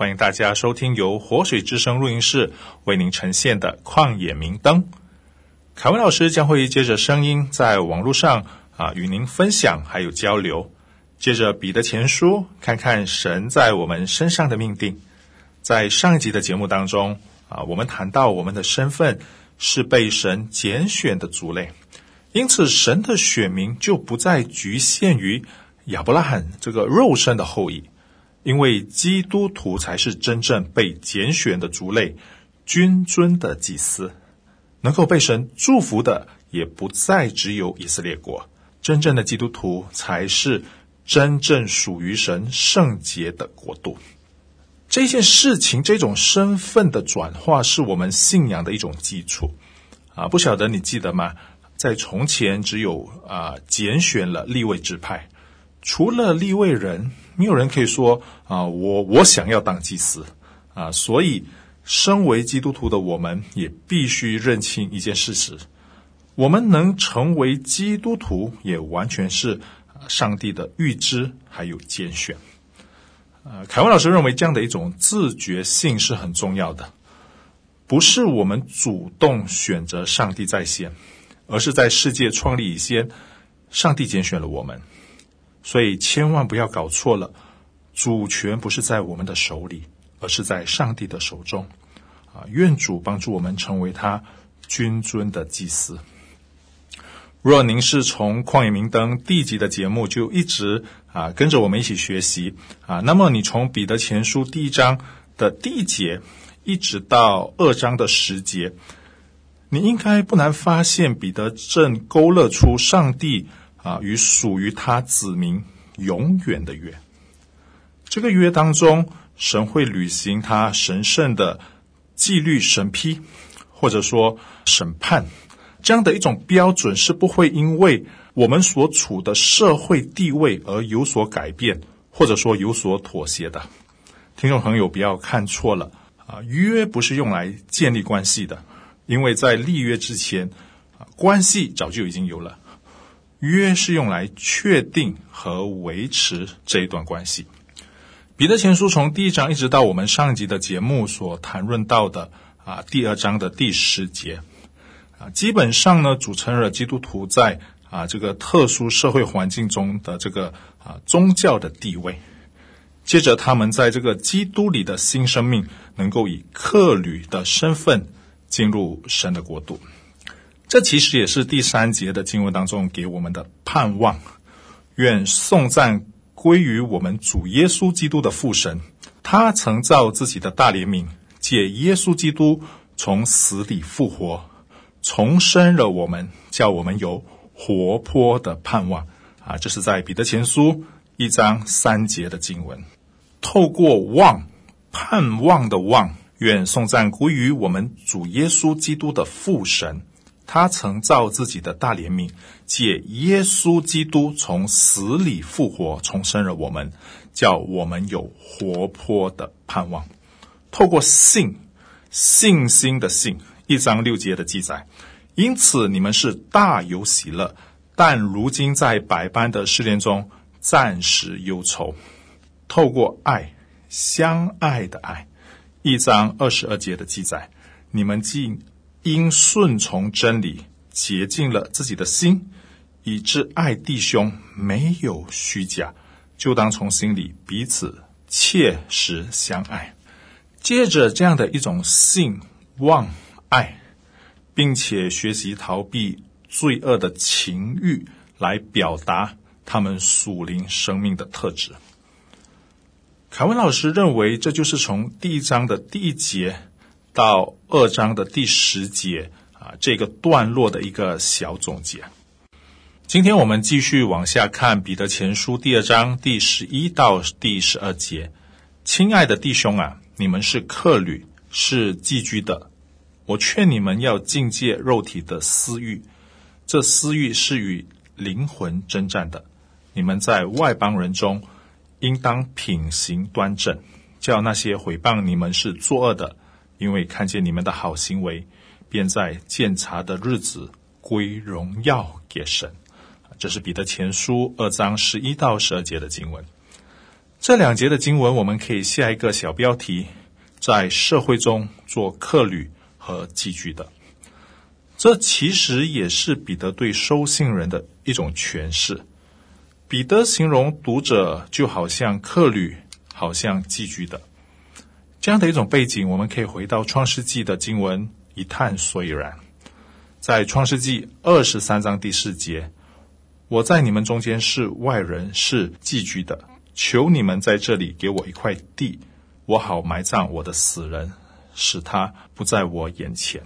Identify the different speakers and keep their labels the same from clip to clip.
Speaker 1: 欢迎大家收听由活水之声录音室为您呈现的《旷野明灯》。凯文老师将会借着声音在网络上啊与您分享，还有交流。借着彼得前书，看看神在我们身上的命定。在上一集的节目当中啊，我们谈到我们的身份是被神拣选的族类，因此神的选民就不再局限于亚伯拉罕这个肉身的后裔。因为基督徒才是真正被拣选的族类，君尊的祭司，能够被神祝福的，也不再只有以色列国。真正的基督徒才是真正属于神圣洁的国度。这件事情，这种身份的转化，是我们信仰的一种基础啊！不晓得你记得吗？在从前，只有啊拣选了立位支派。除了立位人，没有人可以说啊，我我想要当祭司啊。所以，身为基督徒的我们，也必须认清一件事实：我们能成为基督徒，也完全是上帝的预知还有拣选。呃，凯文老师认为，这样的一种自觉性是很重要的，不是我们主动选择上帝在先，而是在世界创立以前，上帝拣选了我们。所以千万不要搞错了，主权不是在我们的手里，而是在上帝的手中。啊，愿主帮助我们成为他君尊的祭司。若您是从旷野明灯第一集的节目就一直啊跟着我们一起学习啊，那么你从彼得前书第一章的第一节一直到二章的十节，你应该不难发现彼得正勾勒出上帝。啊，与属于他子民永远的约，这个约当中，神会履行他神圣的纪律审批，或者说审判，这样的一种标准是不会因为我们所处的社会地位而有所改变，或者说有所妥协的。听众朋友，不要看错了啊，约不是用来建立关系的，因为在立约之前，啊，关系早就已经有了。约是用来确定和维持这一段关系。彼得前书从第一章一直到我们上一集的节目所谈论到的啊第二章的第十节啊，基本上呢组成了基督徒在啊这个特殊社会环境中的这个啊宗教的地位。接着他们在这个基督里的新生命，能够以客旅的身份进入神的国度。这其实也是第三节的经文当中给我们的盼望。愿颂赞归于我们主耶稣基督的父神，他曾造自己的大怜悯，借耶稣基督从死里复活，重生了我们，叫我们有活泼的盼望。啊，这是在彼得前书一章三节的经文。透过望，盼望的望，愿颂赞归于我们主耶稣基督的父神。他曾造自己的大怜悯，借耶稣基督从死里复活，重生了我们，叫我们有活泼的盼望。透过信，信心的信，一章六节的记载。因此你们是大有喜乐，但如今在百般的试炼中，暂时忧愁。透过爱，相爱的爱，一章二十二节的记载。你们既因顺从真理，洁净了自己的心，以致爱弟兄没有虚假，就当从心里彼此切实相爱。借着这样的一种信望爱，并且学习逃避罪恶的情欲，来表达他们属灵生命的特质。凯文老师认为，这就是从第一章的第一节。到二章的第十节啊，这个段落的一个小总结。今天我们继续往下看彼得前书第二章第十一到第十二节。亲爱的弟兄啊，你们是客旅，是寄居的，我劝你们要禁戒肉体的私欲，这私欲是与灵魂争战的。你们在外邦人中，应当品行端正，叫那些毁谤你们是作恶的，因为看见你们的好行为，便在鉴察的日子归荣耀给神。这是彼得前书二章十一到十二节的经文。这两节的经文，我们可以下一个小标题：在社会中做客旅和寄居的。这其实也是彼得对收信人的一种诠释。彼得形容读者就好像客旅，好像寄居的。这样的一种背景，我们可以回到创世纪的经文一探所以然。在创世纪二十三章第四节，我在你们中间是外人，是寄居的。求你们在这里给我一块地，我好埋葬我的死人，使他不在我眼前。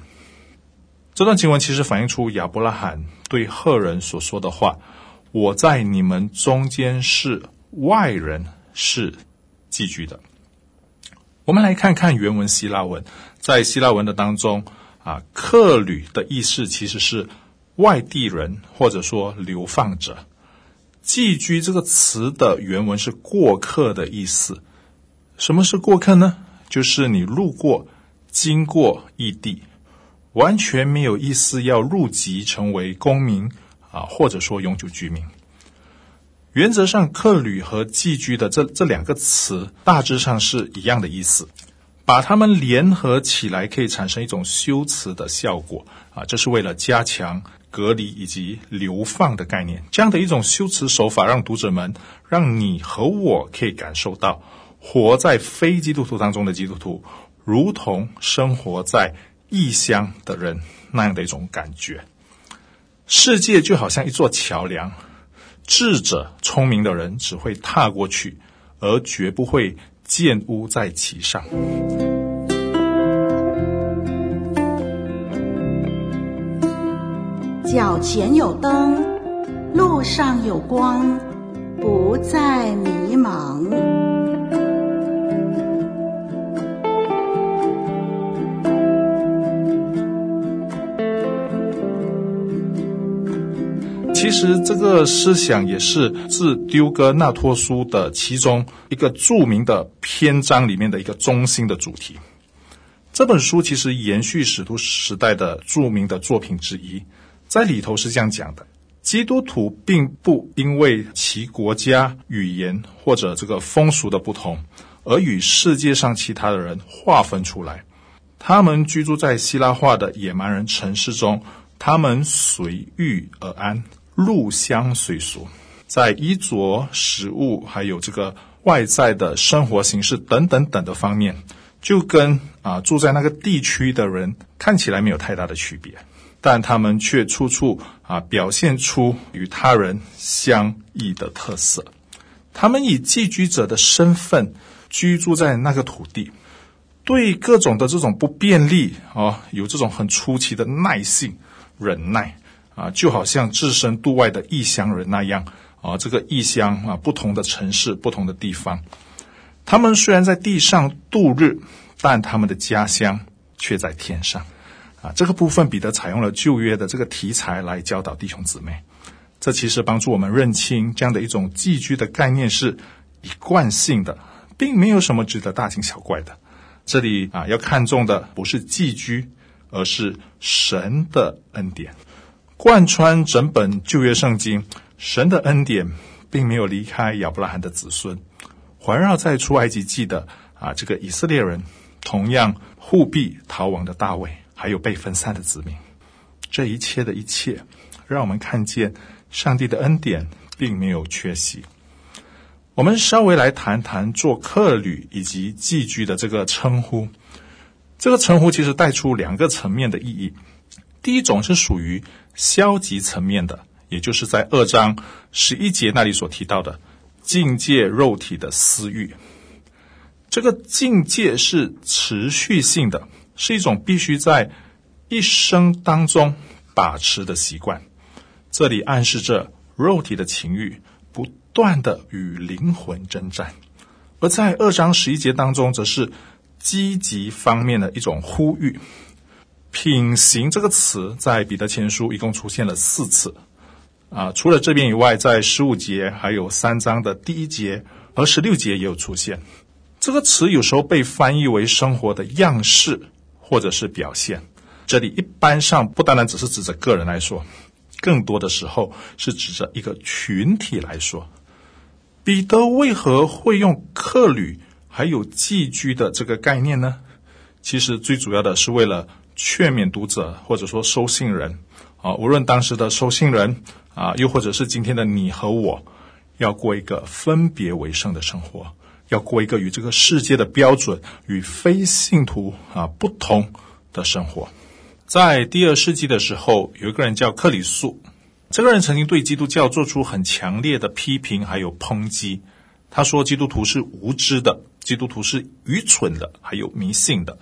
Speaker 1: 这段经文其实反映出亚伯拉罕对赫人所说的话：“我在你们中间是外人，是寄居的。”我们来看看原文希腊文，在希腊文的当中啊，“客旅”的意思其实是外地人，或者说流放者。寄居这个词的原文是过客的意思。什么是过客呢？就是你路过、经过异地，完全没有意思要入籍成为公民啊，或者说永久居民。原则上，客旅和寄居的这这两个词大致上是一样的意思。把它们联合起来，可以产生一种修辞的效果啊，这是为了加强。隔离以及流放的概念，这样的一种修辞手法，让读者们，让你和我可以感受到，活在非基督徒当中的基督徒，如同生活在异乡的人那样的一种感觉。世界就好像一座桥梁，智者、聪明的人只会踏过去，而绝不会建屋在其上。
Speaker 2: 脚前有灯，路上有光，不再迷茫。
Speaker 1: 其实这个思想也是自丢哥纳托书的其中一个著名的篇章里面的一个中心的主题。这本书其实延续使徒时代的著名的作品之一。在里头是这样讲的：基督徒并不因为其国家、语言或者这个风俗的不同，而与世界上其他的人划分出来。他们居住在希腊化的野蛮人城市中，他们随遇而安，入乡随俗，在衣着、食物，还有这个外在的生活形式等等等的方面，就跟啊住在那个地区的人看起来没有太大的区别。但他们却处处啊表现出与他人相异的特色。他们以寄居者的身份居住在那个土地，对各种的这种不便利啊，有这种很出奇的耐性、忍耐啊，就好像置身度外的异乡人那样啊。这个异乡啊，不同的城市、不同的地方，他们虽然在地上度日，但他们的家乡却在天上。啊，这个部分彼得采用了旧约的这个题材来教导弟兄姊妹，这其实帮助我们认清这样的一种寄居的概念是一贯性的，并没有什么值得大惊小怪的。这里啊，要看重的不是寄居，而是神的恩典。贯穿整本旧约圣经，神的恩典并没有离开亚伯拉罕的子孙，环绕在出埃及记的啊这个以色列人，同样护庇逃亡的大卫。还有被分散的子民，这一切的一切，让我们看见上帝的恩典并没有缺席。我们稍微来谈谈做客旅以及寄居的这个称呼。这个称呼其实带出两个层面的意义。第一种是属于消极层面的，也就是在二章十一节那里所提到的禁戒肉体的私欲。这个禁戒是持续性的。是一种必须在一生当中把持的习惯，这里暗示着肉体的情欲不断的与灵魂征战，而在二章十一节当中，则是积极方面的一种呼吁。品行这个词在彼得前书一共出现了四次，啊，除了这边以外，在十五节还有三章的第一节和十六节也有出现。这个词有时候被翻译为生活的样式或者是表现。这里一般上不单单只是指着个人来说，更多的时候是指着一个群体来说。彼得为何会用客旅还有寄居的这个概念呢？其实最主要的是为了。劝勉读者，或者说收信人，啊，无论当时的收信人啊，又或者是今天的你和我，要过一个分别为圣的生活，要过一个与这个世界的标准与非信徒啊不同的生活。在第二世纪的时候，有一个人叫克里素，这个人曾经对基督教做出很强烈的批评，还有抨击。他说，基督徒是无知的，基督徒是愚蠢的，还有迷信的。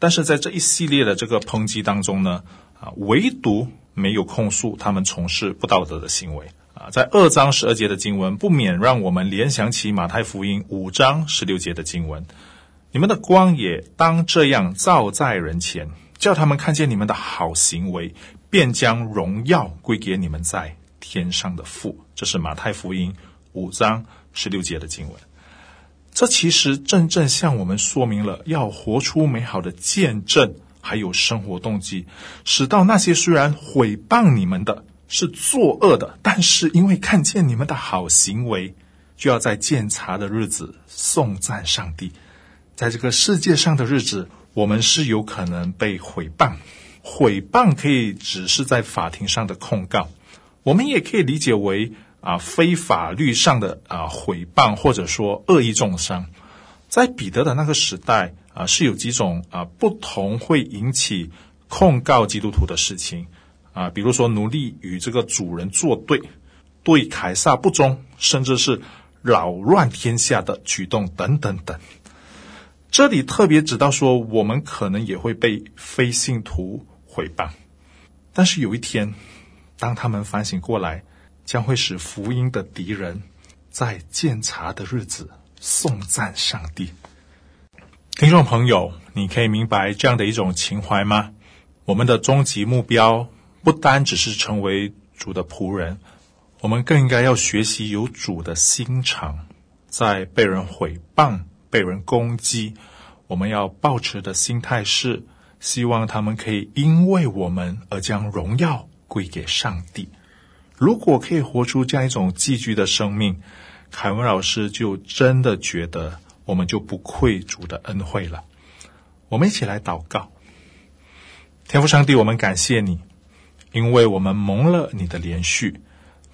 Speaker 1: 但是在这一系列的这个抨击当中呢，啊，唯独没有控诉他们从事不道德的行为啊。在二章十二节的经文，不免让我们联想起马太福音五章十六节的经文：“你们的光也当这样照在人前，叫他们看见你们的好行为，便将荣耀归给你们在天上的父。”这是马太福音五章十六节的经文。这其实真正向我们说明了要活出美好的见证，还有生活动机，使到那些虽然毁谤你们的是作恶的，但是因为看见你们的好行为，就要在鉴察的日子颂赞上帝。在这个世界上的日子，我们是有可能被毁谤，毁谤可以只是在法庭上的控告，我们也可以理解为。啊，非法律上的啊毁谤，或者说恶意中伤，在彼得的那个时代啊，是有几种啊不同会引起控告基督徒的事情啊，比如说奴隶与这个主人作对，对凯撒不忠，甚至是扰乱天下的举动等等等。这里特别指到说，我们可能也会被非信徒毁谤，但是有一天，当他们反省过来。将会使福音的敌人在鉴察的日子颂赞上帝。听众朋友，你可以明白这样的一种情怀吗？我们的终极目标不单只是成为主的仆人，我们更应该要学习有主的心肠。在被人毁谤、被人攻击，我们要抱持的心态是：希望他们可以因为我们而将荣耀归给上帝。如果可以活出这样一种寄居的生命，凯文老师就真的觉得我们就不愧主的恩惠了。我们一起来祷告，天父上帝，我们感谢你，因为我们蒙了你的怜恤，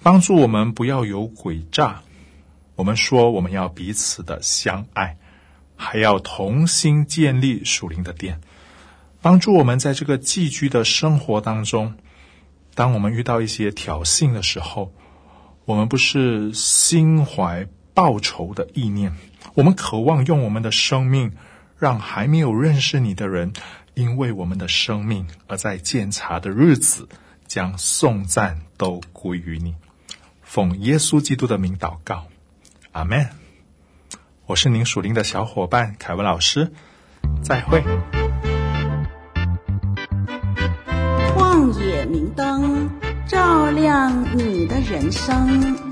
Speaker 1: 帮助我们不要有诡诈。我们说我们要彼此的相爱，还要同心建立属灵的殿，帮助我们在这个寄居的生活当中。当我们遇到一些挑衅的时候，我们不是心怀报仇的意念，我们渴望用我们的生命，让还没有认识你的人，因为我们的生命而在鉴察的日子，将颂赞都归于你。奉耶稣基督的名祷告，阿门。我是您属灵的小伙伴凯文老师，再会。
Speaker 2: 旷野明灯，照亮你的人生。